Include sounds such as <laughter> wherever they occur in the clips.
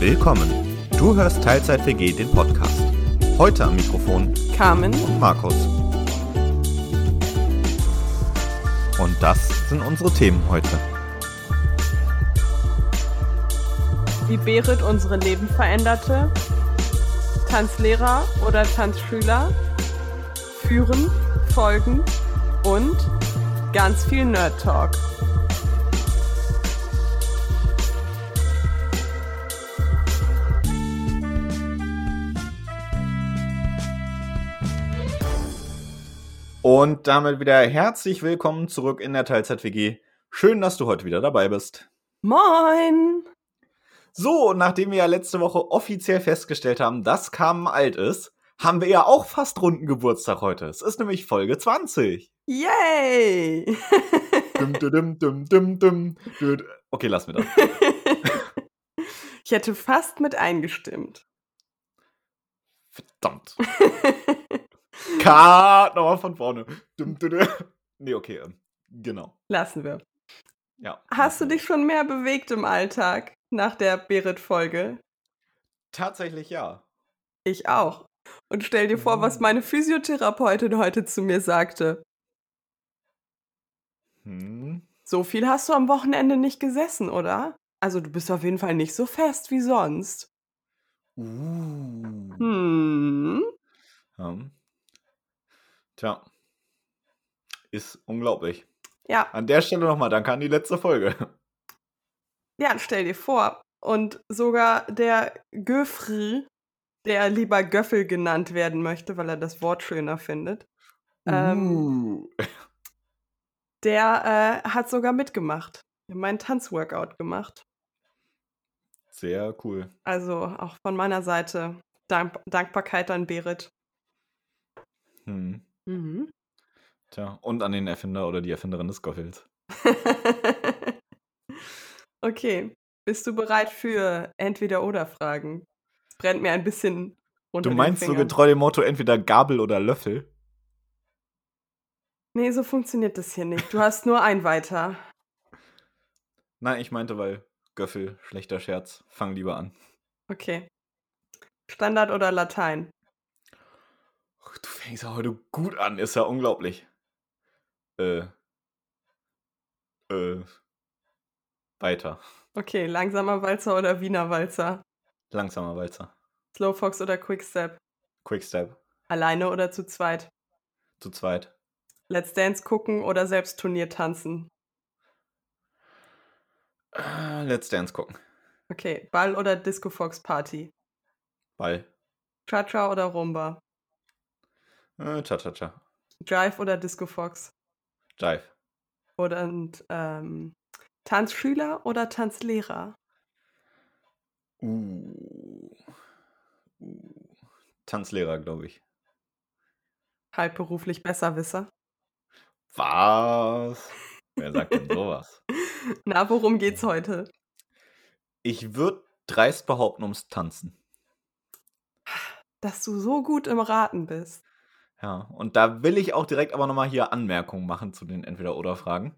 Willkommen. Du hörst Teilzeit WG den Podcast. Heute am Mikrofon Carmen und Markus. Und das sind unsere Themen heute. Wie Berit unsere Leben veränderte, Tanzlehrer oder Tanzschüler, Führen, Folgen und ganz viel Nerd Talk. Und damit wieder herzlich willkommen zurück in der Teilzeit-WG. Schön, dass du heute wieder dabei bist. Moin! So, und nachdem wir ja letzte Woche offiziell festgestellt haben, dass Carmen alt ist, haben wir ja auch fast runden Geburtstag heute. Es ist nämlich Folge 20. Yay! <laughs> Dum, dum, dum. Okay, lass mir das. <laughs> ich hätte fast mit eingestimmt. Verdammt. <laughs> Cut, nochmal von vorne. Nee, okay, ähm, genau. Lassen wir. Ja. Hast du dich schon mehr bewegt im Alltag nach der Berit-Folge? Tatsächlich ja. Ich auch. Und stell dir vor, was meine Physiotherapeutin heute zu mir sagte. Hm. So viel hast du am Wochenende nicht gesessen, oder? Also du bist auf jeden Fall nicht so fest wie sonst. Uh. Hm. Ja. Tja. Ist unglaublich. Ja, An der Stelle nochmal danke an die letzte Folge. ja, stell dir vor. Und sogar der Göfri, der lieber Göffel genannt werden möchte, weil er das Wort schöner findet, Ähm, Uh. der äh, hat sogar mitgemacht. Meinen Tanzworkout gemacht. Sehr cool. Also auch von meiner Seite Dank Dankbarkeit an Berit. Hm. Mhm. Tja, und an den Erfinder oder die Erfinderin des Goffels. <laughs> okay, bist du bereit für Entweder-Oder-Fragen? Es brennt mir ein bisschen unter Du meinst so getreu dem Motto entweder Gabel oder Löffel? Nee, so funktioniert das hier nicht. Du hast nur ein weiter. Nein, ich meinte, weil Göffel, schlechter Scherz. Fang lieber an. Okay. Standard oder Latein? Du fängst ja heute gut an, ist ja unglaublich. Äh. Äh. Weiter. Okay, langsamer Walzer oder Wiener Walzer? Langsamer Walzer. Slowfox oder Quickstep? Quickstep. Alleine oder zu zweit? Zu zweit. Let's Dance gucken oder selbst Turnier tanzen? Äh, Let's Dance gucken. Okay, Ball oder Disco Fox Party? Ball. Cha-Cha oder Rumba? Äh, Cha-Cha-Cha. Jive oder Disco Fox? Jive. Oder und, ähm, Tanzschüler oder Tanzlehrer? Uh. uh. Tanzlehrer, glaube ich. Halbberuflich Besserwisser? Was? Wer sagt denn <laughs> sowas? Na, worum geht's heute? Ich würde dreist behaupten ums Tanzen. Dass du so gut im Raten bist. Ja, und da will ich auch direkt aber nochmal hier Anmerkungen machen zu den Entweder-Oder-Fragen.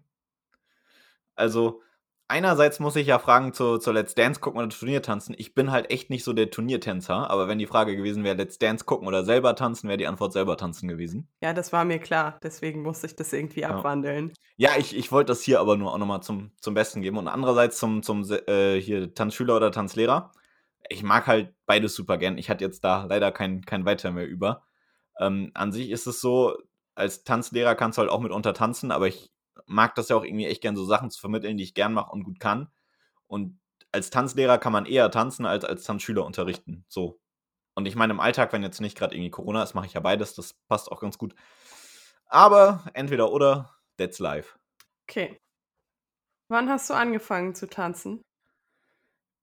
Also, einerseits muss ich ja fragen zur, zur Let's Dance gucken oder Turniertanzen. Ich bin halt echt nicht so der Turniertänzer, aber wenn die Frage gewesen wäre, Let's Dance gucken oder selber tanzen, wäre die Antwort selber tanzen gewesen. Ja, das war mir klar. Deswegen musste ich das irgendwie Ja. abwandeln. Ja, ich, ich wollte das hier aber nur auch nochmal zum, zum Besten geben. Und andererseits zum, zum äh, hier Tanzschüler oder Tanzlehrer. Ich mag halt beides super gern. Ich hatte jetzt da leider kein, kein Weiter mehr über. Ähm, an sich ist es so, als Tanzlehrer kannst du halt auch mitunter tanzen, aber ich mag das ja auch irgendwie echt gern, so Sachen zu vermitteln, die ich gern mache und gut kann. Und als Tanzlehrer kann man eher tanzen als als Tanzschüler unterrichten. So. Und ich meine, im Alltag, wenn jetzt nicht gerade irgendwie Corona ist, mache ich ja beides. Das passt auch ganz gut. Aber entweder oder, that's life. Okay. Wann hast du angefangen zu tanzen?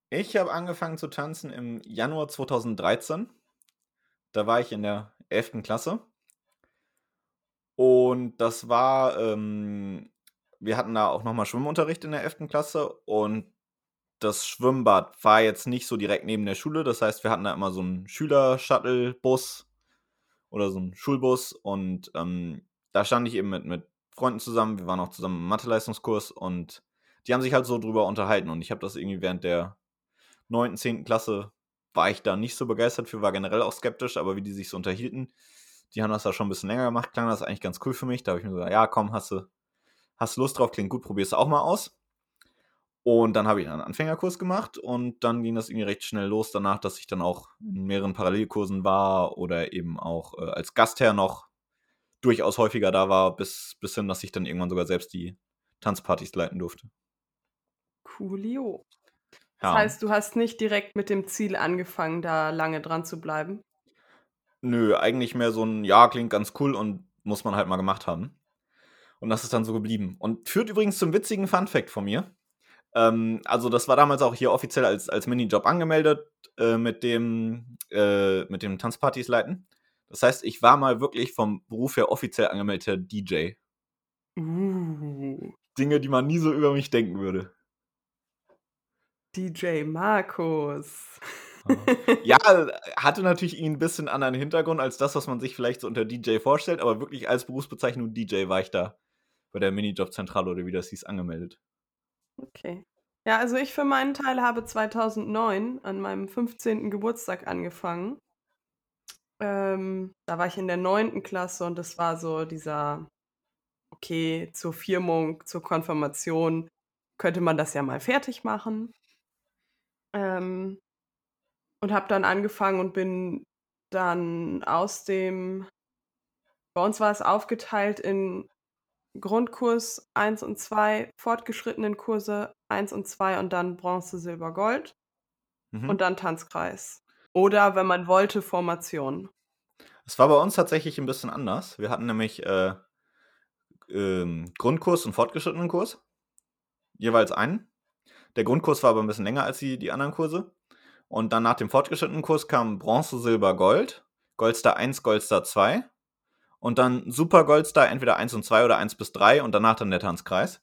Ich habe angefangen zu tanzen im Januar 2013. Da war ich in der 11. Klasse. Und das war, ähm, wir hatten da auch nochmal Schwimmunterricht in der 11. Klasse und das Schwimmbad war jetzt nicht so direkt neben der Schule. Das heißt, wir hatten da immer so einen Schüler-Shuttle-Bus oder so einen Schulbus und ähm, da stand ich eben mit, mit Freunden zusammen. Wir waren auch zusammen im Mathe-Leistungskurs und die haben sich halt so drüber unterhalten und ich habe das irgendwie während der 9., 10. Klasse war ich da nicht so begeistert für, war generell auch skeptisch, aber wie die sich so unterhielten, die haben das da schon ein bisschen länger gemacht, klang das eigentlich ganz cool für mich. Da habe ich mir gesagt, ja, komm, hast du, hast Lust drauf, klingt gut, probierst du auch mal aus. Und dann habe ich einen Anfängerkurs gemacht und dann ging das irgendwie recht schnell los danach, dass ich dann auch in mehreren Parallelkursen war oder eben auch äh, als Gastherr noch durchaus häufiger da war, bis, bis hin, dass ich dann irgendwann sogar selbst die Tanzpartys leiten durfte. Coolio. Das ja. heißt, du hast nicht direkt mit dem Ziel angefangen, da lange dran zu bleiben? Nö, eigentlich mehr so ein Ja, klingt ganz cool und muss man halt mal gemacht haben. Und das ist dann so geblieben. Und führt übrigens zum witzigen Fun-Fact von mir. Ähm, also, das war damals auch hier offiziell als, als Minijob angemeldet äh, mit, dem, äh, mit dem Tanzpartys leiten. Das heißt, ich war mal wirklich vom Beruf her offiziell angemeldeter DJ. Uh. Dinge, die man nie so über mich denken würde. DJ Markus. ja, hatte natürlich ihn ein bisschen anderen Hintergrund als das, was man sich vielleicht so unter DJ vorstellt, aber wirklich als Berufsbezeichnung DJ war ich da bei der Minijob-Zentrale oder wie das hieß, angemeldet. Okay. Ja, also ich für meinen Teil habe 2009 an meinem 15. Geburtstag angefangen. Ähm, da war ich in der 9. Klasse und das war so dieser, okay, zur Firmung, zur Konfirmation könnte man das ja mal fertig machen. Ähm, und habe dann angefangen und bin dann aus dem, bei uns war es aufgeteilt in Grundkurs 1 und 2, fortgeschrittenen Kurse 1 und 2 und dann Bronze, Silber, Gold mhm. und dann Tanzkreis. Oder, wenn man wollte, Formation. Es war bei uns tatsächlich ein bisschen anders. Wir hatten nämlich äh, ähm, Grundkurs und fortgeschrittenen Kurs. Jeweils einen. Der Grundkurs war aber ein bisschen länger als die, die anderen Kurse. Und dann nach dem fortgeschrittenen Kurs kam Bronze, Silber, Gold. Goldstar 1, Goldstar 2. Und dann Super Goldstar entweder 1 und 2 oder 1 bis 3 und danach dann der Tanzkreis.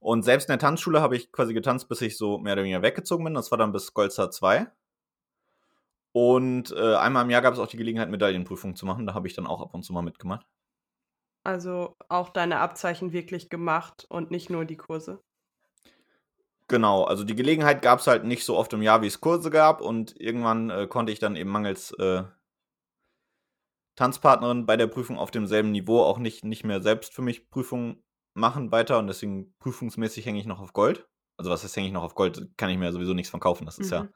Und selbst in der Tanzschule habe ich quasi getanzt, bis ich so mehr oder weniger weggezogen bin. Das war dann bis Goldstar 2. Und äh, einmal im Jahr gab es auch die Gelegenheit, Medaillenprüfungen zu machen. Da habe ich dann auch ab und zu mal mitgemacht. Also auch deine Abzeichen wirklich gemacht und nicht nur die Kurse? Genau, also die Gelegenheit gab es halt nicht so oft im Jahr, wie es Kurse gab. Und irgendwann äh, konnte ich dann eben mangels äh, Tanzpartnerin bei der Prüfung auf demselben Niveau auch nicht, nicht mehr selbst für mich Prüfungen machen weiter. Und deswegen prüfungsmäßig hänge ich noch auf Gold. Also was heißt, hänge ich noch auf Gold? Kann ich mir sowieso nichts von kaufen. Das ist mhm. ja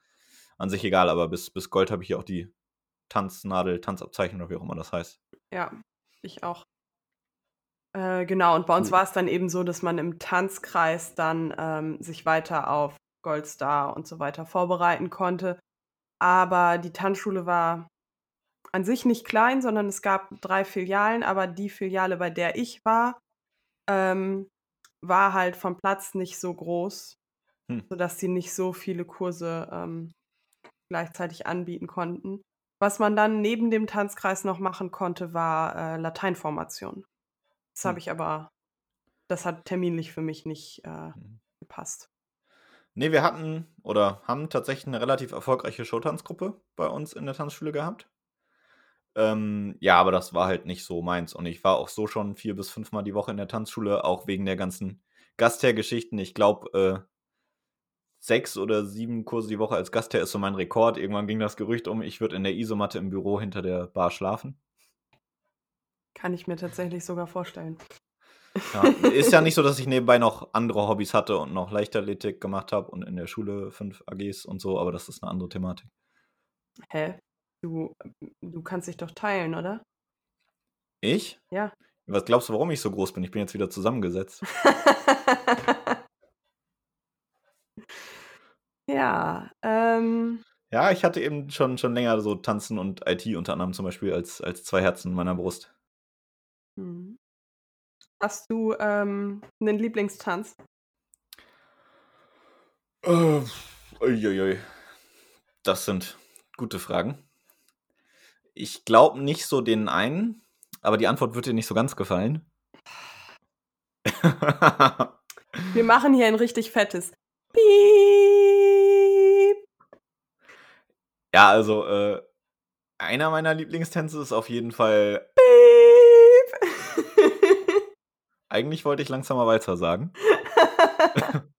an sich egal, aber bis, bis Gold habe ich hier auch die Tanznadel, Tanzabzeichen oder wie auch immer das heißt. Ja, ich auch. Äh, genau, und bei uns war es dann eben so, dass man im Tanzkreis dann ähm, sich weiter auf Goldstar und so weiter vorbereiten konnte. Aber die Tanzschule war an sich nicht klein, sondern es gab drei Filialen, aber die Filiale, bei der ich war, ähm, war halt vom Platz nicht so groß, hm. sodass sie nicht so viele Kurse ähm, gleichzeitig anbieten konnten. Was man dann neben dem Tanzkreis noch machen konnte, war äh, Lateinformation. Das habe ich aber, das hat terminlich für mich nicht äh, hm. gepasst. Nee, wir hatten oder haben tatsächlich eine relativ erfolgreiche Showtanzgruppe bei uns in der Tanzschule gehabt. Ähm, ja, aber das war halt nicht so meins. Und ich war auch so schon vier bis fünfmal die Woche in der Tanzschule, auch wegen der ganzen Gasthergeschichten. Ich glaube, äh, sechs oder sieben Kurse die Woche als Gastherr ist so mein Rekord. Irgendwann ging das Gerücht um, ich würde in der Isomatte im Büro hinter der Bar schlafen. Kann ich mir tatsächlich sogar vorstellen. Ja, <laughs> ist ja nicht so, dass ich nebenbei noch andere Hobbys hatte und noch Leichtathletik gemacht habe und in der Schule fünf AGs und so, aber das ist eine andere Thematik. Hä? Du, du kannst dich doch teilen, oder? Ich? Ja. Was glaubst du, warum ich so groß bin? Ich bin jetzt wieder zusammengesetzt. <laughs> Ja, ähm. Ja, ich hatte eben schon, schon länger so Tanzen und IT unter anderem zum Beispiel als, als zwei Herzen in meiner Brust. Mhm. Hast du ähm, einen Lieblingstanz? Äh, uiuiui. Das sind gute Fragen. Ich glaube nicht so den einen, aber die Antwort wird dir nicht so ganz gefallen. Wir <laughs> machen hier ein richtig fettes Piep. Ja, also äh, einer meiner Lieblingstänze ist auf jeden Fall Piep. Eigentlich wollte ich langsamer Walzer sagen. <laughs>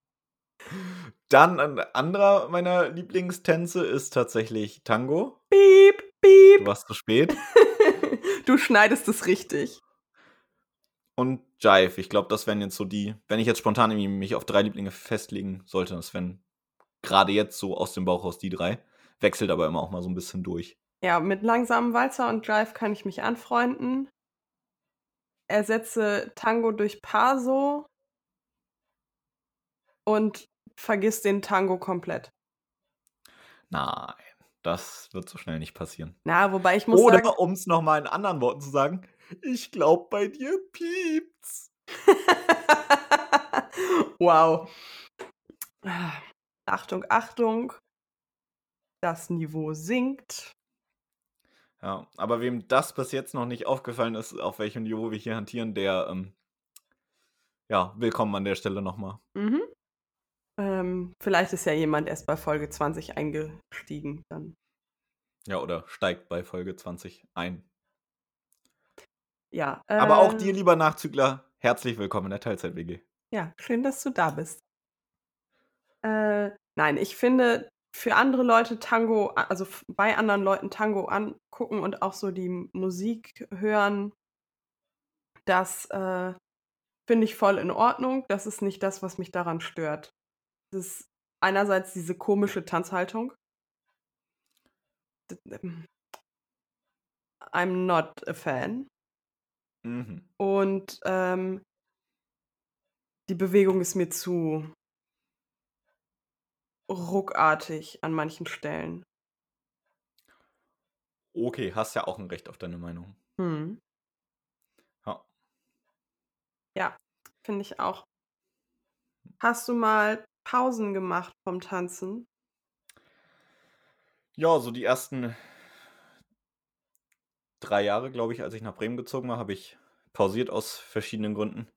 Dann ein anderer meiner Lieblingstänze ist tatsächlich Tango. Piep, Du piep. warst zu spät. <laughs> du schneidest es richtig. Und Jive. Ich glaube, das wären jetzt so die, wenn ich jetzt spontan irgendwie mich auf drei Lieblinge festlegen sollte, das wären gerade jetzt so aus dem Bauch raus die drei. Wechselt aber immer auch mal so ein bisschen durch. Ja, mit langsamem Walzer und Jive kann ich mich anfreunden. Ersetze Tango durch Paso und vergiss den Tango komplett. Nein, das wird so schnell nicht passieren. Na, wobei ich muss Oder um es nochmal in anderen Worten zu sagen, ich glaube, bei dir piept's. <laughs> wow. Achtung, Achtung. Das Niveau sinkt. Ja, aber wem das bis jetzt noch nicht aufgefallen ist, auf welchem Niveau wir hier hantieren, der, ähm, ja, willkommen an der Stelle nochmal. Mhm. Ähm, vielleicht ist ja jemand erst bei Folge 20 eingestiegen. Dann. Ja, oder steigt bei Folge 20 ein. Ja. Aber auch äh, dir, lieber Nachzügler, herzlich willkommen in der Teilzeit-WG. Ja, schön, dass du da bist. Äh, nein, ich finde, für andere Leute Tango, also bei anderen Leuten Tango angucken und auch so die Musik hören, das äh, finde ich voll in Ordnung. Das ist nicht das, was mich daran stört. Das ist einerseits diese komische Tanzhaltung. Ähm, I'm not a fan. Mhm. Und ähm, die Bewegung ist mir zu ruckartig an manchen Stellen. Okay, hast ja auch ein Recht auf deine Meinung. Hm. Ja. Ja, finde ich auch. Hast du mal Pausen gemacht vom Tanzen? Ja, so die ersten drei Jahre, glaube ich, als ich nach Bremen gezogen war, habe ich pausiert aus verschiedenen Gründen.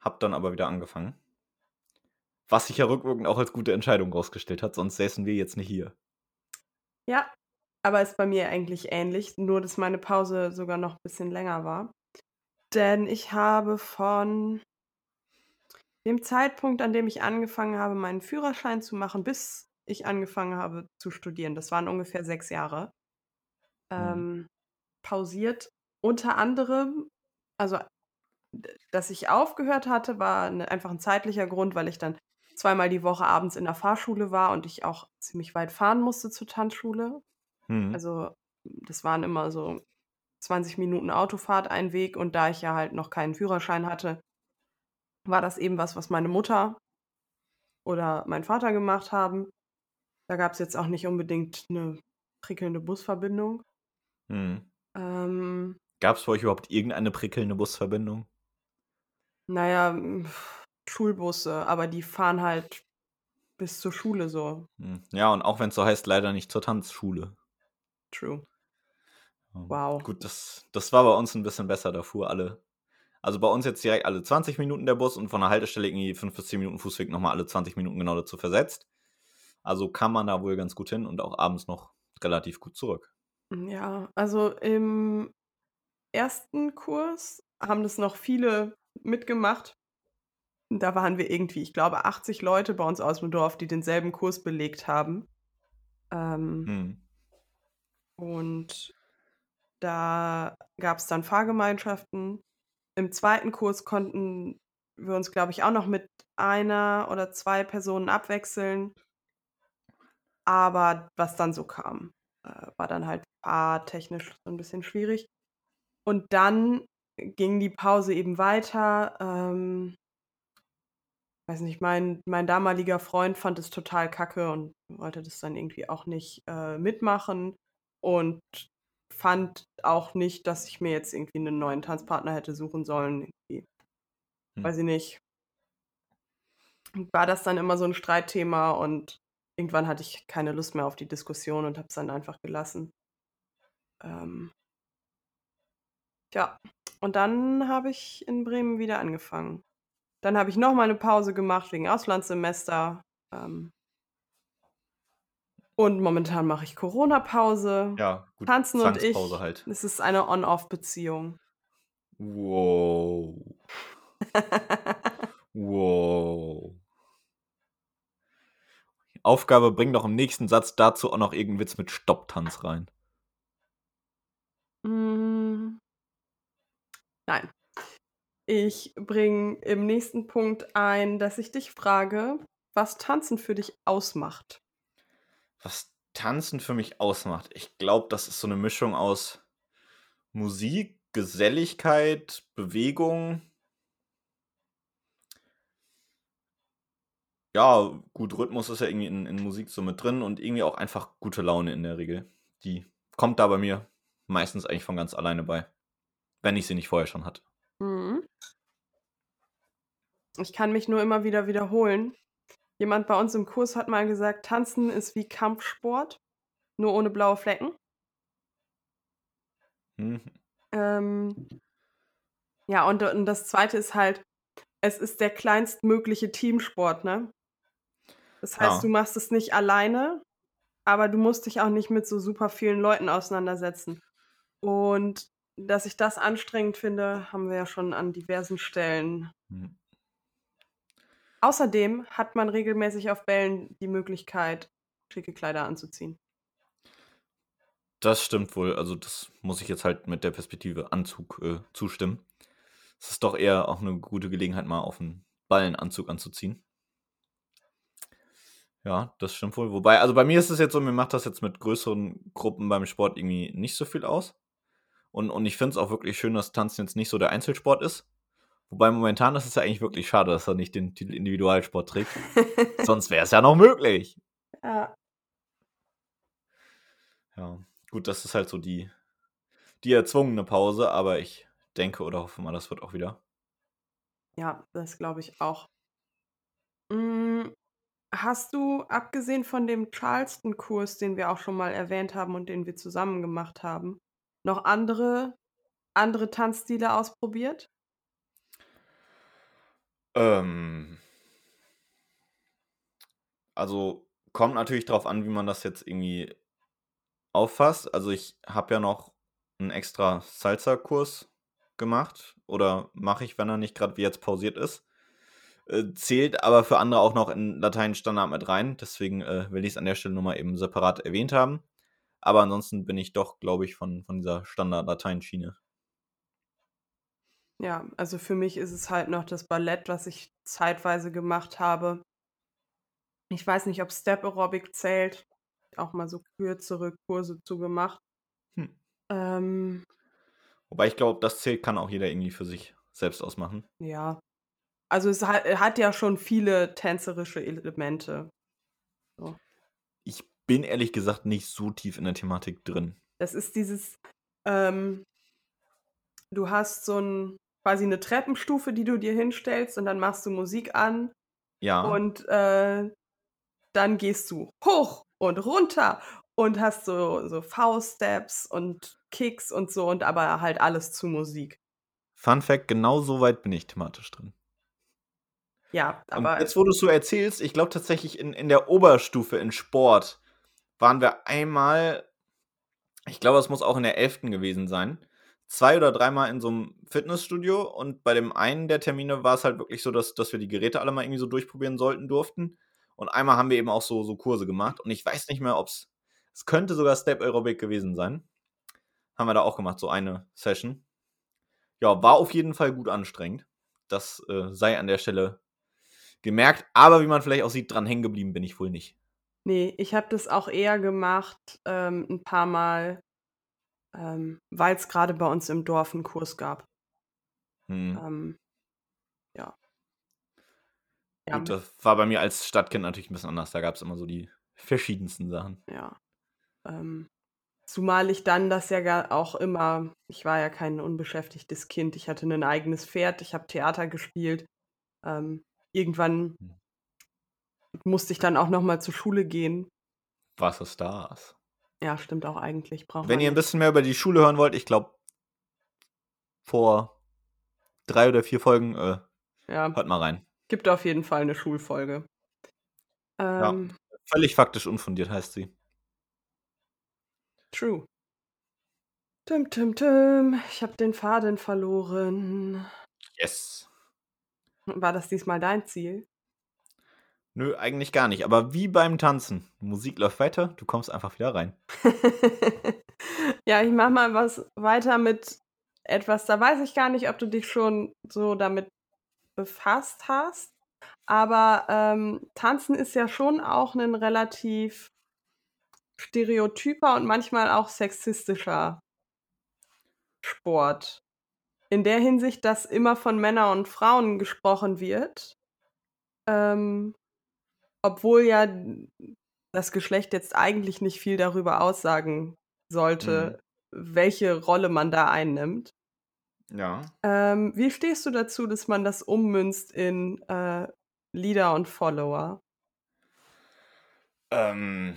Hab dann aber wieder angefangen. Was sich ja rückwirkend auch als gute Entscheidung rausgestellt hat, sonst säßen wir jetzt nicht hier. Ja, aber ist bei mir eigentlich ähnlich, nur dass meine Pause sogar noch ein bisschen länger war. Denn ich habe von dem Zeitpunkt, an dem ich angefangen habe, meinen Führerschein zu machen, bis ich angefangen habe zu studieren, das waren ungefähr sechs Jahre, ähm, pausiert. Unter anderem, also dass ich aufgehört hatte, war ne, einfach ein zeitlicher Grund, weil ich dann zweimal die Woche abends in der Fahrschule war und ich auch ziemlich weit fahren musste zur Tanzschule. Hm. Also das waren immer so 20 Minuten Autofahrt ein Weg und da ich ja halt noch keinen Führerschein hatte, war das eben was, was meine Mutter oder mein Vater gemacht haben. Da gab es jetzt auch nicht unbedingt eine prickelnde Busverbindung. Hm. Ähm, Gab es für euch überhaupt irgendeine prickelnde Busverbindung? naja, pf, Schulbusse, aber die fahren halt bis zur Schule so. Hm. Ja, und auch wenn es so heißt, leider nicht zur Tanzschule. True. Ja. Wow. Gut, das, das war bei uns ein bisschen besser. Da fuhr alle. Also bei uns jetzt direkt alle 20 Minuten der Bus und von der Haltestelle irgendwie 5 bis 10 Minuten Fußweg nochmal alle 20 Minuten genau dazu versetzt. Also kam man da wohl ganz gut hin und auch abends noch relativ gut zurück. Ja, also im ersten Kurs haben das noch viele mitgemacht. Da waren wir irgendwie, ich glaube, 80 Leute bei uns aus dem Dorf, die denselben Kurs belegt haben. Ähm, Hm. Und da gab es dann Fahrgemeinschaften. Im zweiten Kurs konnten wir uns, glaube ich, auch noch mit einer oder zwei Personen abwechseln. Aber was dann so kam, äh, war dann halt fahrtechnisch so ein bisschen schwierig. Und dann ging die Pause eben weiter. Ähm, weiß nicht, mein, mein damaliger Freund fand es total kacke und wollte das dann irgendwie auch nicht äh, mitmachen und fand auch nicht, dass ich mir jetzt irgendwie einen neuen Tanzpartner hätte suchen sollen. Irgendwie. Hm. Weiß ich nicht. War das dann immer so ein Streitthema und irgendwann hatte ich keine Lust mehr auf die Diskussion und habe es dann einfach gelassen. Ähm, ja, und dann habe ich in Bremen wieder angefangen. Dann habe ich noch mal eine Pause gemacht wegen Auslandssemester. Ähm, und momentan mache ich Corona-Pause. Ja, gut. Tanzen und ich. Halt. Es ist eine On-Off-Beziehung. Wow. <laughs> Wow. Aufgabe, bring doch im nächsten Satz dazu auch noch irgendeinen Witz mit Stopptanz rein. Mm. Nein. Ich bringe im nächsten Punkt ein, dass ich dich frage, was Tanzen für dich ausmacht. Was Tanzen für mich ausmacht? Ich glaube, das ist so eine Mischung aus Musik, Geselligkeit, Bewegung. Ja, gut, Rhythmus ist ja irgendwie in, in Musik so mit drin und irgendwie auch einfach gute Laune in der Regel. Die kommt da bei mir meistens eigentlich von ganz alleine bei. Wenn ich sie nicht vorher schon hatte. Mhm. Ich kann mich nur immer wieder wiederholen. Jemand bei uns im Kurs hat mal gesagt, Tanzen ist wie Kampfsport, nur ohne blaue Flecken. Mhm. Ähm, ja, und, und das Zweite ist halt, es ist der kleinstmögliche Teamsport, ne? Das heißt, Ja. du machst es nicht alleine, aber du musst dich auch nicht mit so super vielen Leuten auseinandersetzen. Und dass ich das anstrengend finde, haben wir ja schon an diversen Stellen. Mhm. Außerdem hat man regelmäßig auf Bällen die Möglichkeit, schicke Kleider anzuziehen. Das stimmt wohl. Also, das muss ich jetzt halt mit der Perspektive Anzug äh, zustimmen. Es ist doch eher auch eine gute Gelegenheit, mal auf einen Ballenanzug anzuziehen. Ja, das stimmt wohl. Wobei, also bei mir ist es jetzt so, mir macht das jetzt mit größeren Gruppen beim Sport irgendwie nicht so viel aus. Und, und ich finde es auch wirklich schön, dass Tanzen jetzt nicht so der Einzelsport ist. Wobei momentan ist es ja eigentlich wirklich schade, dass er nicht den Titel Individualsport trägt. <laughs> Sonst wäre es ja noch möglich. ja. Ja, gut, das ist halt so die, die erzwungene Pause, aber ich denke oder hoffe mal, das wird auch wieder. Ja, das glaube ich auch. Mm, Hast du, abgesehen von dem Charleston-Kurs, den wir auch schon mal erwähnt haben und den wir zusammen gemacht haben, noch andere, andere Tanzstile ausprobiert? Ähm, also kommt natürlich drauf an, wie man das jetzt irgendwie auffasst. Also ich habe ja noch einen extra Salsa-Kurs gemacht oder mache ich, wenn er nicht gerade wie jetzt pausiert ist. Äh, zählt aber für andere auch noch in Lateinstandard mit rein. Deswegen äh, will ich es an der Stelle nochmal eben separat erwähnt haben. Aber ansonsten bin ich doch, glaube ich, von, von dieser Standard-Latein-Schiene. Ja, also für mich ist es halt noch das Ballett, was ich zeitweise gemacht habe. Ich weiß nicht, ob Step Aerobic zählt. Auch mal so kürzere Kurse zu gemacht. Hm. Ähm, Wobei ich glaube, das zählt, kann auch jeder irgendwie für sich selbst ausmachen. ja. Also es hat, hat ja schon viele tänzerische Elemente. Ich bin ehrlich gesagt nicht so tief in der Thematik drin. Das ist dieses, ähm, du hast so ein, quasi eine Treppenstufe, die du dir hinstellst und dann machst du Musik an Ja. und äh, dann gehst du hoch und runter und hast so, so V-Steps und Kicks und so und aber halt alles zu Musik. Fun Fact: genau so weit bin ich thematisch drin. Ja, Und aber jetzt, wo du es so erzählst, ich glaube tatsächlich in, in der Oberstufe in Sport waren wir einmal, ich glaube, es muss auch in der 11. gewesen sein, zwei oder dreimal in so einem Fitnessstudio und bei dem einen der Termine war es halt wirklich so, dass, dass wir die Geräte alle mal irgendwie so durchprobieren sollten durften. Und einmal haben wir eben auch so, so Kurse gemacht und ich weiß nicht mehr, ob es, es könnte sogar Step Aerobic gewesen sein. Haben wir da auch gemacht, so eine Session. Ja, war auf jeden Fall gut anstrengend. Das äh, sei an der Stelle gemerkt, aber wie man vielleicht auch sieht, dran hängen geblieben bin ich wohl nicht. Nee, ich habe das auch eher gemacht, ähm, ein paar Mal, ähm, weil es gerade bei uns im Dorf einen Kurs gab. Hm. Ähm, ja. Ja, Gut, das war bei mir als Stadtkind natürlich ein bisschen anders. Da gab es immer so die verschiedensten Sachen. Ja. Ähm, zumal ich dann das ja auch immer, ich war ja kein unbeschäftigtes Kind, ich hatte ein eigenes Pferd, ich habe Theater gespielt. Ähm, irgendwann Hm. Musste ich dann auch noch mal zur Schule gehen. Was ist das? Ja, stimmt auch eigentlich. Braucht Wenn ihr ein bisschen mehr über die Schule hören wollt, ich glaube, vor drei oder vier Folgen, äh, Ja, hört mal rein. gibt auf jeden Fall eine Schulfolge. Ähm, Völlig faktisch unfundiert heißt sie. True. Tim, Tim, Tim, ich habe den Faden verloren. Yes. War das diesmal dein Ziel? Nö, eigentlich gar nicht. Aber wie beim Tanzen. Musik läuft weiter, du kommst einfach wieder rein. <laughs> ja, ich mach mal was weiter mit etwas, da weiß ich gar nicht, ob du dich schon so damit befasst hast. Aber ähm, Tanzen ist ja schon auch ein relativ stereotyper und manchmal auch sexistischer Sport. In der Hinsicht, dass immer von Männern und Frauen gesprochen wird. Ähm, obwohl ja das Geschlecht jetzt eigentlich nicht viel darüber aussagen sollte, mhm. welche Rolle man da einnimmt. Ja. Ähm, wie stehst du dazu, dass man das ummünzt in äh, Leader und Follower? Ähm,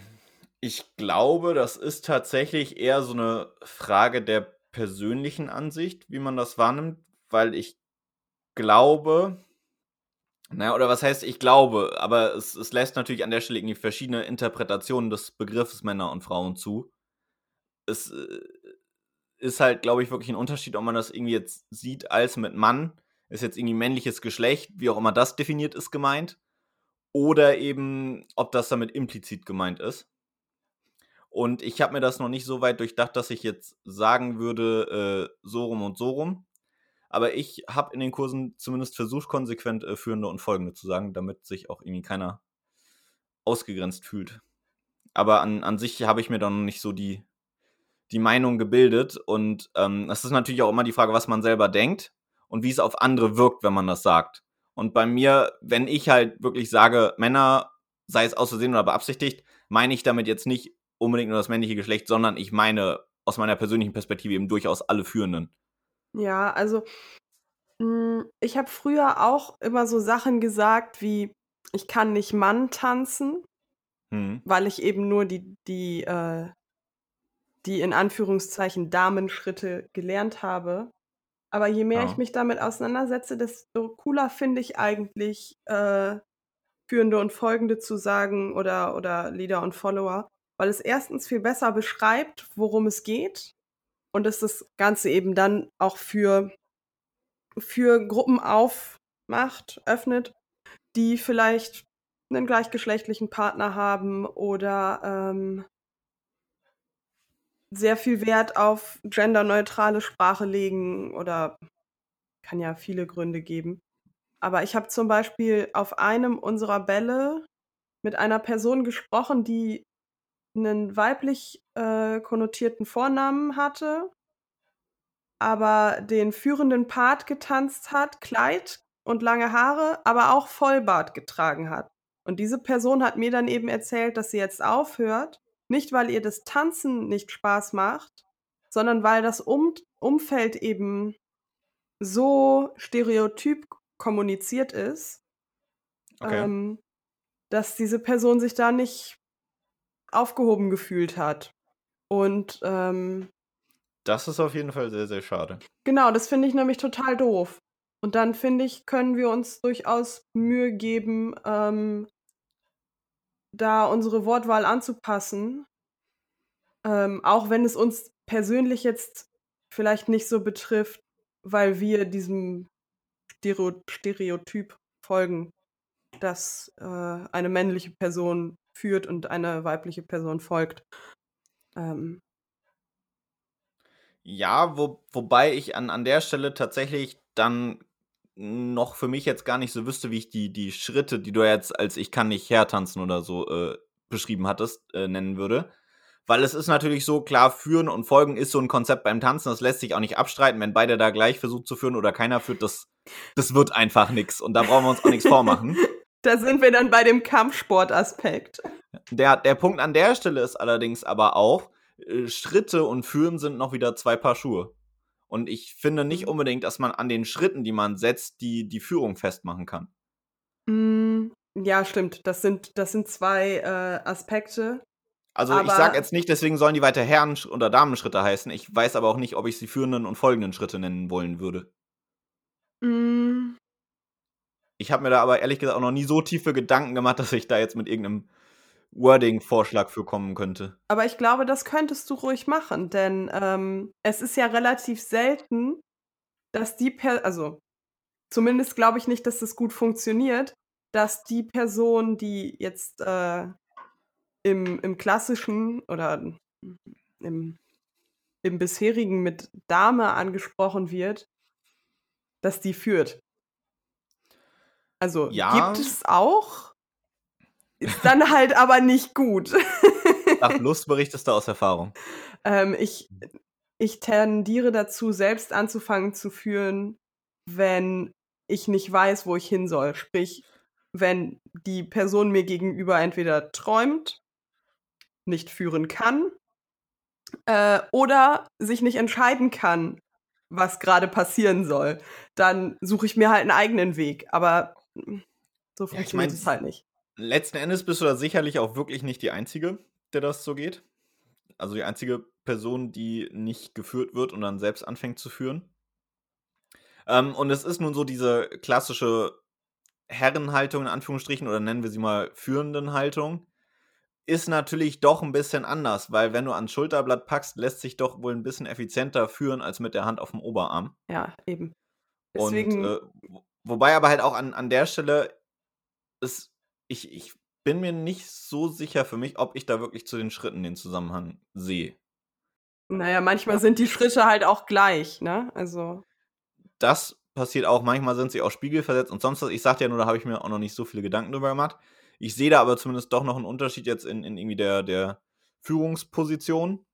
ich glaube, das ist tatsächlich eher so eine Frage der persönlichen Ansicht, wie man das wahrnimmt, weil ich glaube, naja, oder was heißt ich glaube, aber es, es lässt natürlich an der Stelle irgendwie verschiedene Interpretationen des Begriffs Männer und Frauen zu. Es äh, ist halt, glaube ich, wirklich ein Unterschied, ob man das irgendwie jetzt sieht als mit Mann, ist jetzt irgendwie männliches Geschlecht, wie auch immer das definiert ist, gemeint. Oder eben, ob das damit implizit gemeint ist. Und ich habe mir das noch nicht so weit durchdacht, dass ich jetzt sagen würde, äh, so rum und so rum. Aber ich habe in den Kursen zumindest versucht, konsequent äh, führende und folgende zu sagen, damit sich auch irgendwie keiner ausgegrenzt fühlt. Aber an, an sich habe ich mir dann noch nicht so die, die Meinung gebildet. Und ähm, ist natürlich auch immer die Frage, was man selber denkt und wie es auf andere wirkt, wenn man das sagt. Und bei mir, wenn ich halt wirklich sage, Männer, sei es aus Versehen oder beabsichtigt, meine ich damit jetzt nicht unbedingt nur das männliche Geschlecht, sondern ich meine aus meiner persönlichen Perspektive eben durchaus alle Führenden. Ja, also hm, ich habe früher auch immer so Sachen gesagt wie, ich kann nicht Mann tanzen, hm. weil ich eben nur die, die, äh, die in Anführungszeichen Damenschritte gelernt habe. Aber je mehr ja. ich mich damit auseinandersetze, desto cooler finde ich eigentlich äh, Führende und Folgende zu sagen oder, oder Leader und Follower, weil es erstens viel besser beschreibt, worum es geht und dass das Ganze eben dann auch für, für Gruppen aufmacht, öffnet, die vielleicht einen gleichgeschlechtlichen Partner haben oder ähm, sehr viel Wert auf genderneutrale Sprache legen oder kann ja viele Gründe geben. Aber ich habe zum Beispiel auf einem unserer Bälle mit einer Person gesprochen, die einen weiblich äh, konnotierten Vornamen hatte, aber den führenden Part getanzt hat, Kleid und lange Haare, aber auch Vollbart getragen hat. Und diese Person hat mir dann eben erzählt, dass sie jetzt aufhört, nicht weil ihr das Tanzen nicht Spaß macht, sondern weil das um Umfeld eben so stereotyp kommuniziert ist, okay. ähm, dass diese Person sich da nicht aufgehoben gefühlt hat. Und ähm, das ist auf jeden Fall sehr, sehr schade. Genau, das finde ich nämlich total doof. Und dann finde ich, können wir uns durchaus Mühe geben, ähm, da unsere Wortwahl anzupassen. Ähm, auch wenn es uns persönlich jetzt vielleicht nicht so betrifft, weil wir diesem Stereotyp folgen, dass äh, eine männliche Person führt und eine weibliche Person folgt. Ähm. Ja, wo, wobei ich an, an der Stelle tatsächlich dann noch für mich jetzt gar nicht so wüsste, wie ich die, die Schritte, die du jetzt als ich kann nicht hertanzen oder so äh, beschrieben hattest, äh, nennen würde. Weil es ist natürlich so, klar, führen und folgen ist so ein Konzept beim Tanzen, das lässt sich auch nicht abstreiten, wenn beide da gleich versucht zu führen oder keiner führt, das, das wird einfach nichts und da brauchen wir uns auch nichts vormachen. <laughs> Da sind wir dann bei dem Kampfsportaspekt. Der, der Punkt an der Stelle ist allerdings aber auch, äh, Schritte und Führen sind noch wieder zwei Paar Schuhe. Und ich finde nicht mhm. unbedingt, dass man an den Schritten, die man setzt, die, die Führung festmachen kann. Mm, ja, stimmt. Das sind, das sind zwei äh, Aspekte. Also ich sage jetzt nicht, deswegen sollen die weiter Herren- oder Damenschritte heißen. Ich weiß aber auch nicht, ob ich sie führenden und folgenden Schritte nennen wollen würde. Mm, ich habe mir da aber ehrlich gesagt auch noch nie so tiefe Gedanken gemacht, dass ich da jetzt mit irgendeinem Wording-Vorschlag für kommen könnte. Aber ich glaube, das könntest du ruhig machen, denn ähm, es ist ja relativ selten, dass die per also zumindest glaube ich nicht, dass das gut funktioniert, dass die Person, die jetzt äh, im, im klassischen oder im, im bisherigen mit Dame angesprochen wird, dass die führt. Also Ja. gibt es auch, ist dann <laughs> halt aber nicht gut. Sag <laughs> Lust berichtest du aus Erfahrung. ähm, ich, ich tendiere dazu, selbst anzufangen zu führen, wenn ich nicht weiß, wo ich hin soll. Sprich, wenn die Person mir gegenüber entweder träumt, nicht führen kann äh, oder sich nicht entscheiden kann, was gerade passieren soll, dann suche ich mir halt einen eigenen Weg. Aber so Ja, ich funktioniert mein, es halt nicht. Letzten Endes bist du da sicherlich auch wirklich nicht die Einzige, der das so geht. Also die einzige Person, die nicht geführt wird und dann selbst anfängt zu führen. Ähm, und es ist nun so diese klassische Herrenhaltung in Anführungsstrichen oder nennen wir sie mal führenden Haltung. Ist natürlich doch ein bisschen anders, weil wenn du ans Schulterblatt packst, lässt sich doch wohl ein bisschen effizienter führen als mit der Hand auf dem Oberarm. Ja, eben. Und Deswegen, äh, wo- wobei aber halt auch an, an der Stelle ist, ich, ich bin mir nicht so sicher für mich, ob ich da wirklich zu den Schritten den Zusammenhang sehe. naja, manchmal sind die Schritte halt auch gleich, ne? Also, Das passiert auch, manchmal sind sie auch spiegelversetzt und sonst was. Ich sagte ja nur, da habe ich mir auch noch nicht so viele Gedanken drüber gemacht. Ich sehe da aber zumindest doch noch einen Unterschied jetzt in, in irgendwie der, der Führungsposition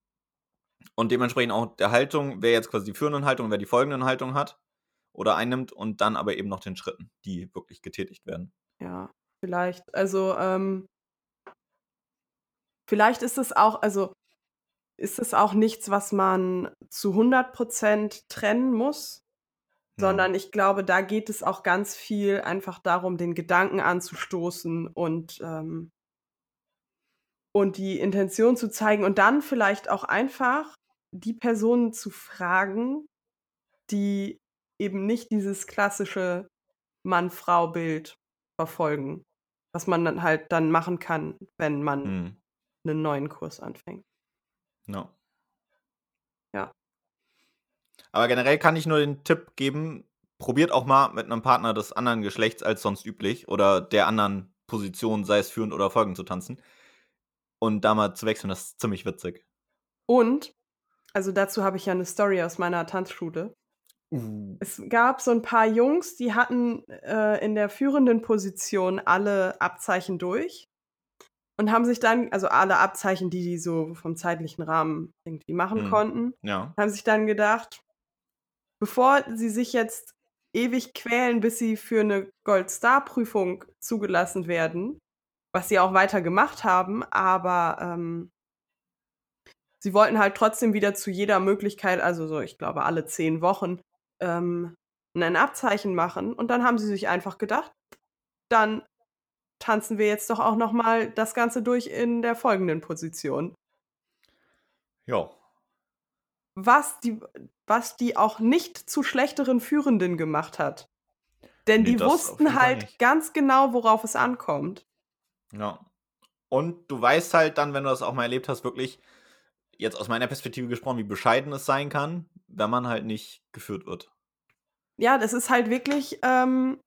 und dementsprechend auch der Haltung, wer jetzt quasi die führenden Haltung, wer die folgenden Haltung hat oder einnimmt und dann aber eben noch den Schritten, die wirklich getätigt werden. ja, vielleicht. Also, ähm, vielleicht ist es auch, also ist es auch nichts, was man zu 100% trennen muss, Ja. sondern ich glaube, da geht es auch ganz viel einfach darum, den Gedanken anzustoßen und, ähm, und die Intention zu zeigen und dann vielleicht auch einfach die Personen zu fragen, die eben nicht dieses klassische Mann-Frau-Bild verfolgen, was man dann halt dann machen kann, wenn man Hm. einen neuen Kurs anfängt. Ja. Ja. Aber generell kann ich nur den Tipp geben, probiert auch mal mit einem Partner des anderen Geschlechts als sonst üblich oder der anderen Position, sei es führend oder folgend zu tanzen. Und da mal zu wechseln, das ist ziemlich witzig. Und, also dazu habe ich ja eine Story aus meiner Tanzschule. Uh. Es gab so ein paar Jungs, die hatten äh, in der führenden Position alle Abzeichen durch und haben sich dann, also alle Abzeichen, die die so vom zeitlichen Rahmen irgendwie machen Hm. konnten, Ja. haben sich dann gedacht, bevor sie sich jetzt ewig quälen, bis sie für eine Gold-Star-Prüfung zugelassen werden, was sie auch weiter gemacht haben, aber ähm, sie wollten halt trotzdem wieder zu jeder Möglichkeit, also so, ich glaube, alle zehn Wochen, ähm, ein Abzeichen machen. Und dann haben sie sich einfach gedacht, dann tanzen wir jetzt doch auch noch mal das Ganze durch in der folgenden Position. Ja. was die, was die auch nicht zu schlechteren Führenden gemacht hat. Denn Nee, die wussten halt nicht. ganz genau, worauf es ankommt. Ja. Und du weißt halt dann, wenn du das auch mal erlebt hast, wirklich, jetzt aus meiner Perspektive gesprochen, wie bescheiden es sein kann, wenn man halt nicht geführt wird. Ja, das ist halt wirklich ähm,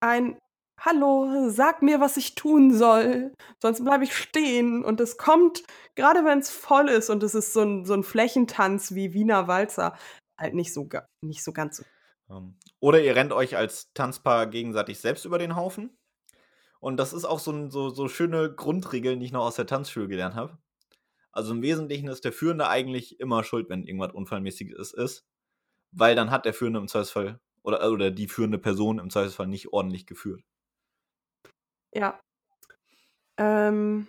ein Hallo, sag mir, was ich tun soll, sonst bleibe ich stehen. Und es kommt, gerade wenn es voll ist und es ist so ein, so ein Flächentanz wie Wiener Walzer, halt nicht so, nicht so ganz so. Ähm, Oder ihr rennt euch als Tanzpaar gegenseitig selbst über den Haufen. Und das ist auch so, ein, so, so schöne Grundregeln, die ich noch aus der Tanzschule gelernt habe. Also im Wesentlichen ist der Führende eigentlich immer schuld, wenn irgendwas Unfallmäßiges ist. Weil dann hat der Führende im Zweifelsfall oder, oder die führende Person im Zweifelsfall nicht ordentlich geführt. Ja. Ähm,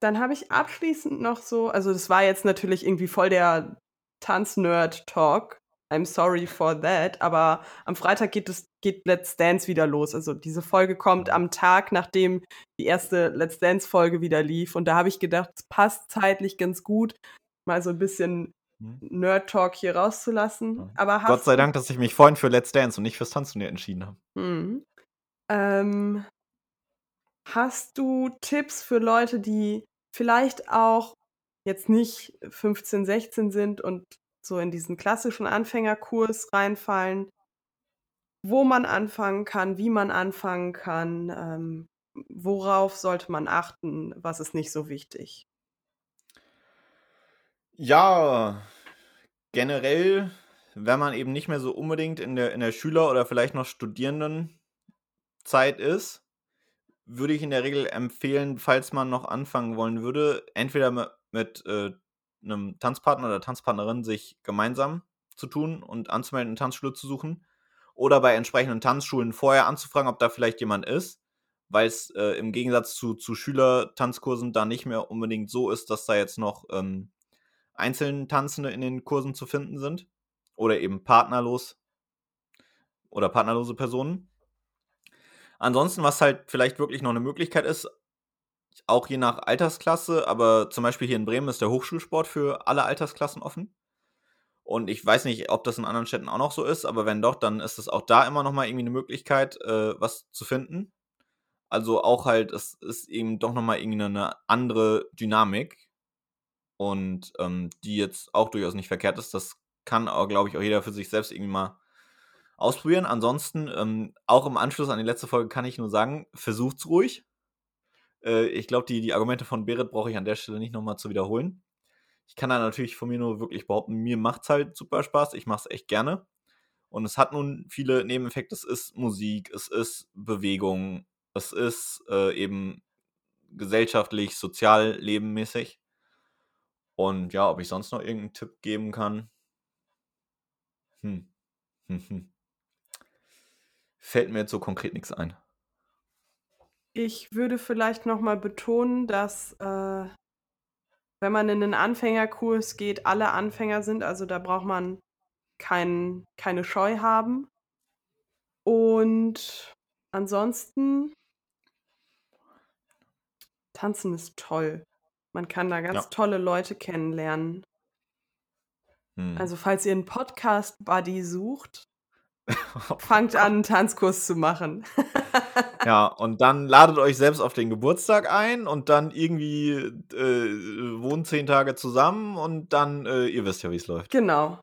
dann habe ich abschließend noch so, also das war jetzt natürlich irgendwie voll der Tanz-Nerd-Talk. I'm sorry for that, aber am Freitag geht es geht Let's Dance wieder los. Also diese Folge kommt am Tag, nachdem die erste Let's Dance Folge wieder lief und da habe ich gedacht, es passt zeitlich ganz gut, mal so ein bisschen Nerd Talk hier rauszulassen. Ja. Aber Gott sei Dank, dass ich mich vorhin für Let's Dance und nicht fürs Tanzturnier entschieden habe. Mhm. Ähm, hast du Tipps für Leute, die vielleicht auch jetzt nicht 15, 16 sind und so in diesen klassischen Anfängerkurs reinfallen, wo man anfangen kann, wie man anfangen kann, ähm, worauf sollte man achten, was ist nicht so wichtig? Ja, generell, wenn man eben nicht mehr so unbedingt in der, in der Schüler- oder vielleicht noch Studierendenzeit ist, würde ich in der Regel empfehlen, falls man noch anfangen wollen würde, entweder mit, mit äh, einem Tanzpartner oder Tanzpartnerin sich gemeinsam zu tun und anzumelden, eine Tanzschule zu suchen. Oder bei entsprechenden Tanzschulen vorher anzufragen, ob da vielleicht jemand ist, weil es äh, im Gegensatz zu, zu Schülertanzkursen da nicht mehr unbedingt so ist, dass da jetzt noch ähm, einzelne Tanzende in den Kursen zu finden sind. Oder eben partnerlos oder partnerlose Personen. Ansonsten, was halt vielleicht wirklich noch eine Möglichkeit ist, auch je nach Altersklasse, aber zum Beispiel hier in Bremen ist der Hochschulsport für alle Altersklassen offen. Und ich weiß nicht, ob das in anderen Städten auch noch so ist, aber wenn doch, dann ist es auch da immer noch mal irgendwie eine Möglichkeit, äh, was zu finden. Also auch halt, es ist eben doch noch mal irgendwie eine andere Dynamik und ähm, die jetzt auch durchaus nicht verkehrt ist. Das kann glaube ich, auch jeder für sich selbst irgendwie mal ausprobieren. Ansonsten, ähm, auch im Anschluss an die letzte Folge kann ich nur sagen, versucht's ruhig. Äh, ich glaube, die, die Argumente von Berit brauche ich an der Stelle nicht nochmal zu wiederholen. Ich kann da natürlich von mir nur wirklich behaupten, mir macht's halt super Spaß. Ich mache es echt gerne. Und es hat nun viele Nebeneffekte. Es ist Musik, es ist Bewegung, es ist äh, eben gesellschaftlich, sozial, lebenmäßig. Und ja, ob ich sonst noch irgendeinen Tipp geben kann. Hm. <laughs> Fällt mir jetzt so konkret nichts ein. Ich würde vielleicht noch mal betonen, dass äh, wenn man in einen Anfängerkurs geht, alle Anfänger sind. Also da braucht man kein, keine Scheu haben. Und ansonsten, tanzen ist toll. Man kann da ganz Ja. tolle Leute kennenlernen. Hm. Also falls ihr einen Podcast-Buddy sucht, <laughs> fangt an, einen Tanzkurs zu machen. <laughs> Ja, und dann ladet euch selbst auf den Geburtstag ein und dann irgendwie äh, wohnt zehn Tage zusammen und dann, äh, ihr wisst ja, wie es läuft. genau.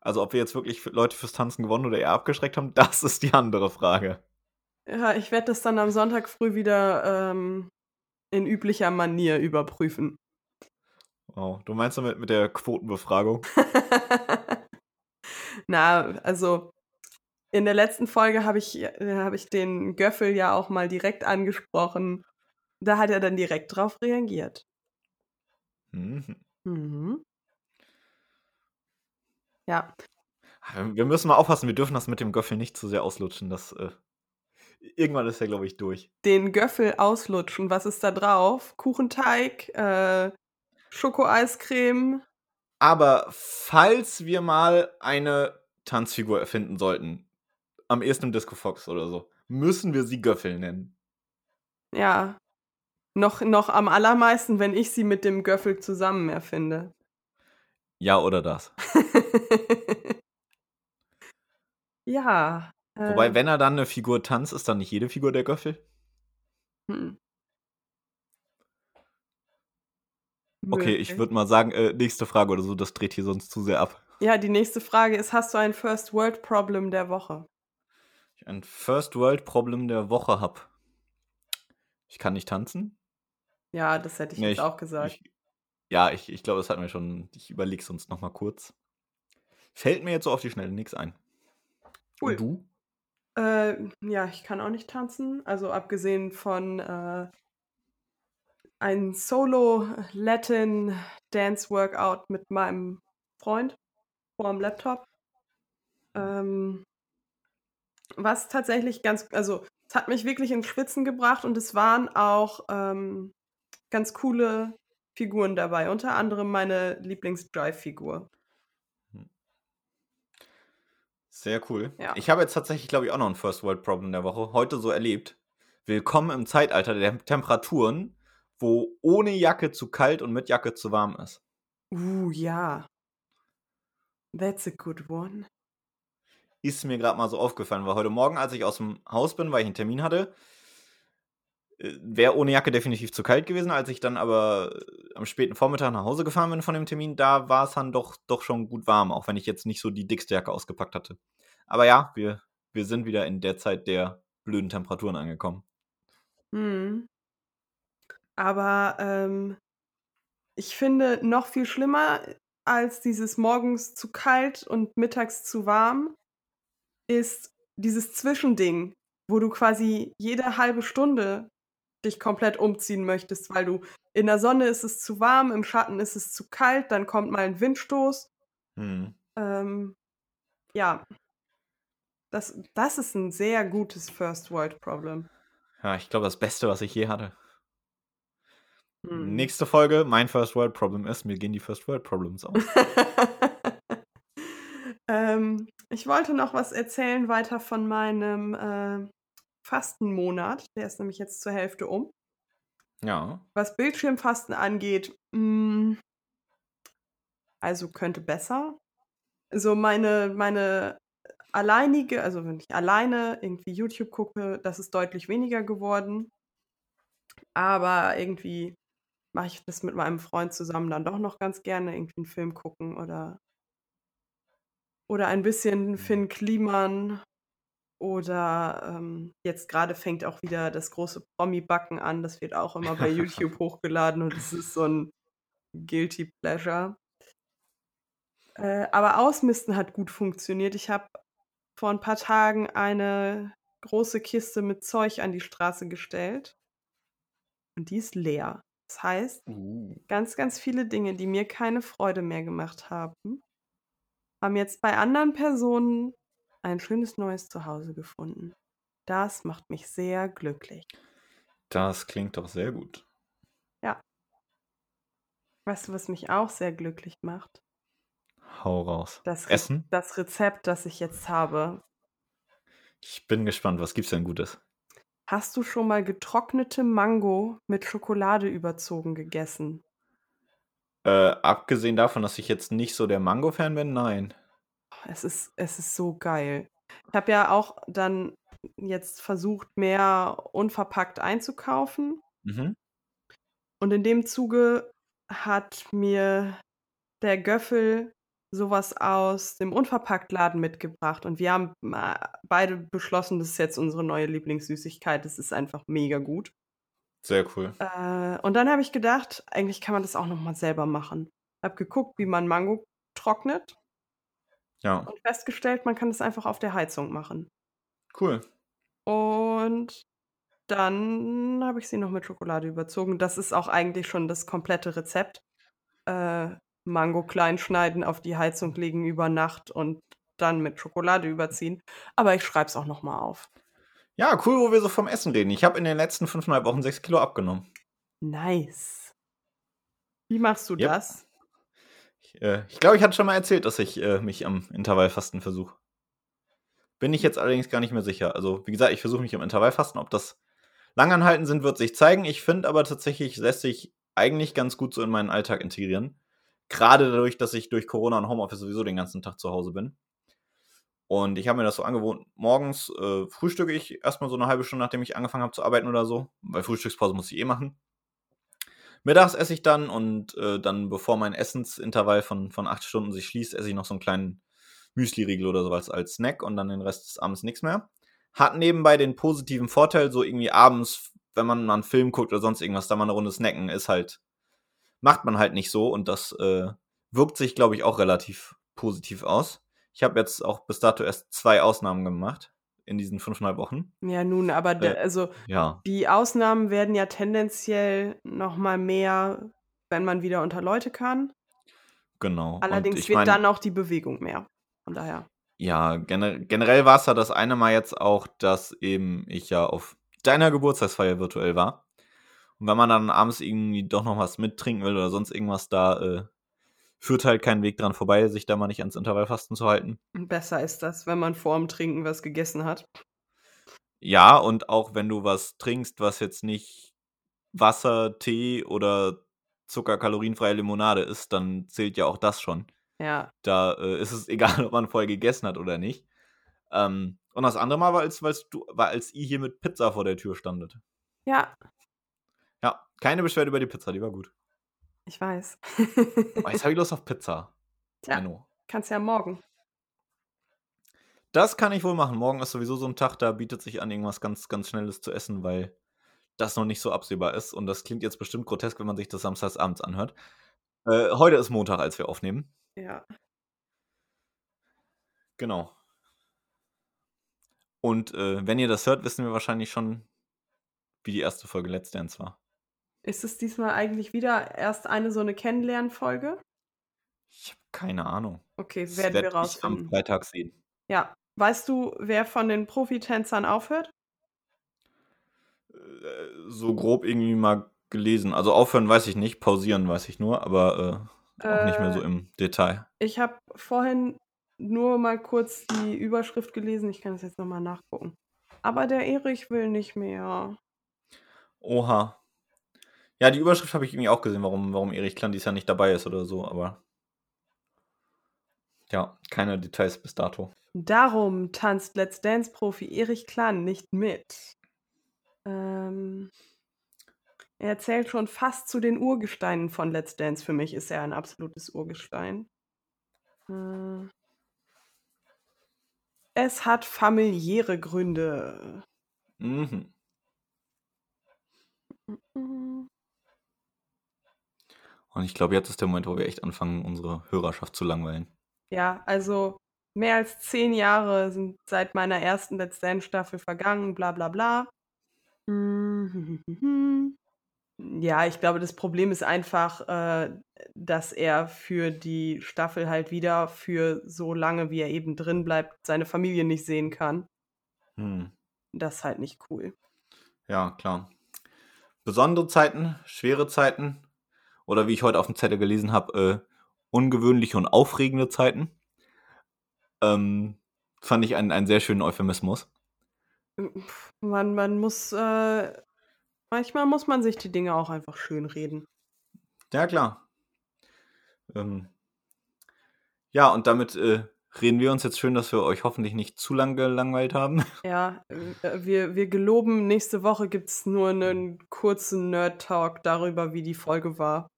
Also ob wir jetzt wirklich Leute fürs Tanzen gewonnen oder eher abgeschreckt haben, <laughs> das ist die andere Frage. Ja, ich werde das dann am Sonntag früh wieder ähm, in üblicher Manier überprüfen. Wow. Du meinst damit mit der Quotenbefragung? Na, also in der letzten Folge habe ich, äh, hab ich den Göffel ja auch mal direkt angesprochen. Da hat er dann direkt drauf reagiert. Mhm. Mhm. Ja, Wir müssen mal aufpassen, wir dürfen das mit dem Göffel nicht zu sehr auslutschen. Das, äh, irgendwann ist er, glaube ich, durch. den Göffel auslutschen. Was ist da drauf? Kuchenteig, äh, Schokoeiscreme. Aber falls wir mal eine Tanzfigur erfinden sollten, am ehesten im Disco Fox oder so, müssen wir sie Göffel nennen. Ja. Noch, noch am allermeisten, wenn ich sie mit dem Göffel zusammen erfinde. Ja, oder das. <laughs> ja. Wobei, äh, wenn er dann eine Figur tanzt, ist dann nicht jede Figur der Göffel? hm. Okay, ich würde mal sagen, äh, nächste Frage oder so, das dreht hier sonst zu sehr ab. Ja, die nächste Frage ist: Hast du ein First World Problem der Woche? Ich ein First World Problem der Woche habe. Ich kann nicht tanzen. Ja, das hätte ich Nee, jetzt auch gesagt. Ich, ja, ich, ich glaube, das hatten wir schon. Ich überlege sonst noch mal kurz. Fällt mir jetzt so auf die Schnelle nichts ein. Cool. Und du? Äh, ja, ich kann auch nicht tanzen. Also abgesehen von äh, ein Solo-Latin-Dance-Workout mit meinem Freund vor dem Laptop. Ähm, was tatsächlich ganz, also es hat mich wirklich ins Schwitzen gebracht und es waren auch ähm, ganz coole Figuren dabei. Unter anderem meine Lieblings-Drive-Figur. Sehr cool. Ja. Ich habe jetzt tatsächlich, glaube ich, auch noch ein First World Problem der Woche heute so erlebt. Willkommen im Zeitalter der Temperaturen, wo ohne Jacke zu kalt und mit Jacke zu warm ist. Uh, ja. That's a good one. Ist mir gerade mal so aufgefallen, weil heute Morgen, als ich aus dem Haus bin, weil ich einen Termin hatte, wäre ohne Jacke definitiv zu kalt gewesen. Als ich dann aber äh, am späten Vormittag nach Hause gefahren bin von dem Termin, da war es dann doch, doch schon gut warm, auch wenn ich jetzt nicht so die dickste Jacke ausgepackt hatte. Aber ja, wir, wir sind wieder in der Zeit der blöden Temperaturen angekommen. Mhm. Aber ähm, ich finde noch viel schlimmer als dieses morgens zu kalt und mittags zu warm ist dieses Zwischending, wo du quasi jede halbe Stunde dich komplett umziehen möchtest, weil du in der Sonne ist es zu warm, im Schatten ist es zu kalt, dann kommt mal ein Windstoß. Hm. Ähm, ja, das, das ist ein sehr gutes First World Problem. Ja, ich glaube, das Beste, was ich je hatte. Hm. Nächste Folge, mein First World Problem ist, mir gehen die First World Problems aus. <laughs> ähm, ich wollte noch was erzählen weiter von meinem äh, Fastenmonat. Der ist nämlich jetzt zur Hälfte um. ja. Was Bildschirmfasten angeht, mh, also könnte besser. Also meine, meine alleinige, also wenn ich alleine irgendwie YouTube gucke, das ist deutlich weniger geworden. Aber irgendwie mache ich das mit meinem Freund zusammen dann doch noch ganz gerne, irgendwie einen Film gucken oder, oder ein bisschen Finn Kliman oder ähm, jetzt gerade fängt auch wieder das große Promi-Backen an. Das wird auch immer bei <laughs> YouTube hochgeladen und es ist so ein Guilty Pleasure. Äh, aber Ausmisten hat gut funktioniert. Ich habe vor ein paar Tagen eine große Kiste mit Zeug an die Straße gestellt und die ist leer. Das heißt, Uh. ganz, ganz viele Dinge, die mir keine Freude mehr gemacht haben, haben jetzt bei anderen Personen ein schönes neues Zuhause gefunden. Das macht mich sehr glücklich. Das klingt doch sehr gut. Weißt du, was mich auch sehr glücklich macht? Hau raus. Das, Re Essen? das Rezept, das ich jetzt habe. Ich bin gespannt, was gibt's denn Gutes? Hast du schon mal getrocknete Mango mit Schokolade überzogen gegessen? Äh, abgesehen davon, dass ich jetzt nicht so der Mango-Fan bin, nein. Es ist, es ist so geil. Ich habe ja auch dann jetzt versucht, mehr unverpackt einzukaufen. Mhm. Und in dem Zuge hat mir der Göffel sowas aus dem Unverpacktladen mitgebracht. Und wir haben äh, beide beschlossen, das ist jetzt unsere neue Lieblingssüßigkeit. Das ist einfach mega gut. Sehr cool. Äh, und dann habe ich gedacht, eigentlich kann man das auch nochmal selber machen. Habe geguckt, wie man Mango trocknet Ja, und festgestellt, man kann das einfach auf der Heizung machen. cool. Und dann habe ich sie noch mit Schokolade überzogen. Das ist auch eigentlich schon das komplette Rezept. Äh, Mango klein schneiden, auf die Heizung legen über Nacht und dann mit Schokolade überziehen. Aber ich schreibe es auch nochmal auf. Ja, cool, wo wir so vom Essen reden. Ich habe in den letzten fünfeinhalb Wochen sechs Kilo abgenommen. Nice. Wie machst du Yep. das? Ich glaube, äh, ich, glaub, ich hatte schon mal erzählt, dass ich äh, mich am Intervallfasten versuche. Bin ich jetzt allerdings gar nicht mehr sicher. Also, wie gesagt, ich versuche mich am Intervallfasten. Ob das langanhalten sind, wird sich zeigen. Ich finde aber tatsächlich, lässt sich eigentlich ganz gut so in meinen Alltag integrieren. Gerade dadurch, dass ich durch Corona und Homeoffice sowieso den ganzen Tag zu Hause bin. Und ich habe mir das so angewohnt. Morgens äh, frühstücke ich erstmal so eine halbe Stunde, nachdem ich angefangen habe zu arbeiten oder so. Weil Frühstückspause muss ich eh machen. Mittags esse ich dann und äh, dann, bevor mein Essensintervall von, von acht Stunden sich schließt, esse ich noch so einen kleinen Müsli-Riegel oder sowas als Snack und dann den Rest des Abends nichts mehr. Hat nebenbei den positiven Vorteil, so irgendwie abends, wenn man mal einen Film guckt oder sonst irgendwas, da mal eine Runde snacken, ist halt, macht man halt nicht so und das äh, wirkt sich, glaube ich, auch relativ positiv aus. Ich habe jetzt auch bis dato erst zwei Ausnahmen gemacht in diesen fünfeinhalb Wochen. Ja, nun, aber Äh, also Ja, die Ausnahmen werden ja tendenziell noch mal mehr, wenn man wieder unter Leute kann. genau. Allerdings wird mein, dann auch die Bewegung mehr. Von daher. Ja, gener generell war es ja das eine Mal jetzt auch, dass eben ich ja auf deiner Geburtstagsfeier virtuell war. Und wenn man dann abends irgendwie doch noch was mittrinken will oder sonst irgendwas, da äh, führt halt kein Weg dran vorbei, sich da mal nicht ans Intervallfasten zu halten. Besser ist das, wenn man vorm Trinken was gegessen hat. Ja, und auch wenn du was trinkst, was jetzt nicht Wasser, Tee oder zuckerkalorienfreie Limonade ist, dann zählt ja auch das schon. Ja. Da äh, ist es <laughs> egal, ob man vorher gegessen hat oder nicht. Ähm, und das andere Mal war, als, du, war, als ihr hier mit Pizza vor der Tür standet. Ja, keine Beschwerde über die Pizza, die war gut. ich weiß. Oh, jetzt habe ich Lust auf Pizza. <laughs> Tja, Menno. kannst ja morgen. Das kann ich wohl machen. Morgen ist sowieso so ein Tag, da bietet sich an, irgendwas ganz, ganz Schnelles zu essen, weil das noch nicht so absehbar ist. Und das klingt jetzt bestimmt grotesk, wenn man sich das samstags abends anhört. Äh, heute ist Montag, als wir aufnehmen. Ja. Genau. Und äh, wenn ihr das hört, wissen wir wahrscheinlich schon, wie die erste Folge Let's Dance war. Ist es diesmal eigentlich wieder erst eine so eine Kennenlernfolge? Ich habe keine Ahnung. Okay, Das werden werd wir ich am rausfinden. Freitag sehen. Ja. Weißt du, wer von den Profitänzern aufhört? Äh, so grob irgendwie mal gelesen. Also aufhören weiß ich nicht, pausieren weiß ich nur, aber äh, auch nicht mehr so Äh, im Detail. ich habe vorhin nur mal kurz die Überschrift gelesen. Ich kann es jetzt nochmal nachgucken. Aber der Erich will nicht mehr. Oha. Ja, die Überschrift habe ich irgendwie auch gesehen, warum, warum Erich Klan dies Jahr nicht dabei ist oder so, aber ja, keine Details bis dato. Darum tanzt Let's Dance-Profi Erich Klan nicht mit. Ähm, er zählt schon fast zu den Urgesteinen von Let's Dance. Für mich ist er ein absolutes Urgestein. Äh, es hat familiäre Gründe. Mhm. Und ich glaube, jetzt ist der Moment, wo wir echt anfangen, unsere Hörerschaft zu langweilen. Ja, also mehr als zehn Jahre sind seit meiner ersten Let's Dance-Staffel vergangen, bla bla bla. <laughs> Ja, ich glaube, das Problem ist einfach, äh, dass er für die Staffel halt wieder für so lange, wie er eben drin bleibt, seine Familie nicht sehen kann. Hm. Das ist halt nicht cool. Ja, klar. Besondere Zeiten, schwere Zeiten oder wie ich heute auf dem Zettel gelesen habe, äh, ungewöhnliche und aufregende Zeiten. Ähm, fand ich einen, einen sehr schönen Euphemismus. Man, man muss, äh, manchmal muss man sich die Dinge auch einfach schön reden. Ja, klar. Ähm, ja, und damit äh, reden wir uns jetzt schön, dass wir euch hoffentlich nicht zu lang gelangweilt haben. <laughs> Ja, äh, wir, wir geloben, nächste Woche gibt es nur einen kurzen Nerd-Talk darüber, wie die Folge war.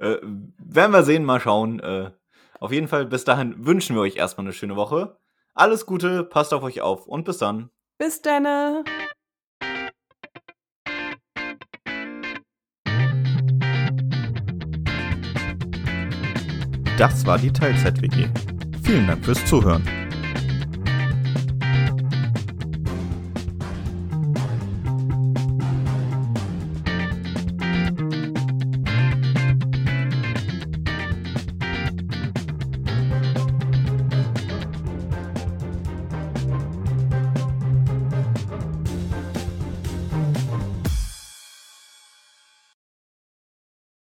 Äh, werden wir sehen, mal schauen. Äh, auf jeden Fall, bis dahin wünschen wir euch erstmal eine schöne Woche. Alles Gute, passt auf euch auf und bis dann. Bis denne! Das war die Teilzeit-WG. Vielen Dank fürs Zuhören.